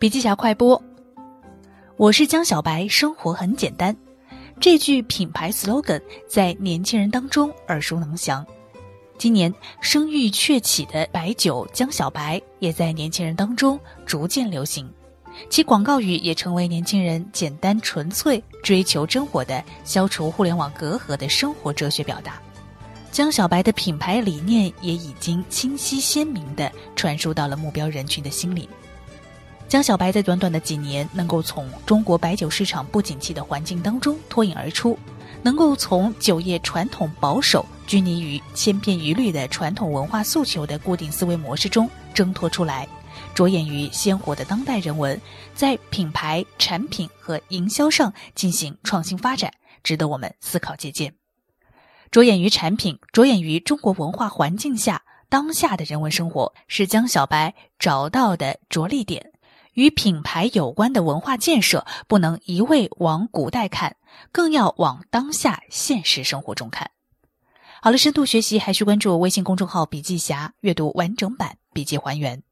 笔记侠快播，我是江小白，生活很简单。这句品牌 slogan 在年轻人当中耳熟能详。今年声誉鹊起的白酒江小白也在年轻人当中逐渐流行，其广告语也成为年轻人简单纯粹、追求真我的、消除互联网隔阂的生活哲学表达。江小白的品牌理念也已经清晰鲜明地传输到了目标人群的心里。江小白在短短的几年，能够从中国白酒市场不景气的环境当中脱颖而出，能够从酒业传统保守。拘泥于千篇一律的传统文化诉求的固定思维模式中挣脱出来，着眼于鲜活的当代人文，在品牌、产品和营销上进行创新发展，值得我们思考借鉴。着眼于产品，着眼于中国文化环境下当下的人文生活，是江小白找到的着力点。与品牌有关的文化建设，不能一味往古代看，更要往当下现实生活中看。好了，深度学习还需关注微信公众号“笔记侠”，阅读完整版笔记还原。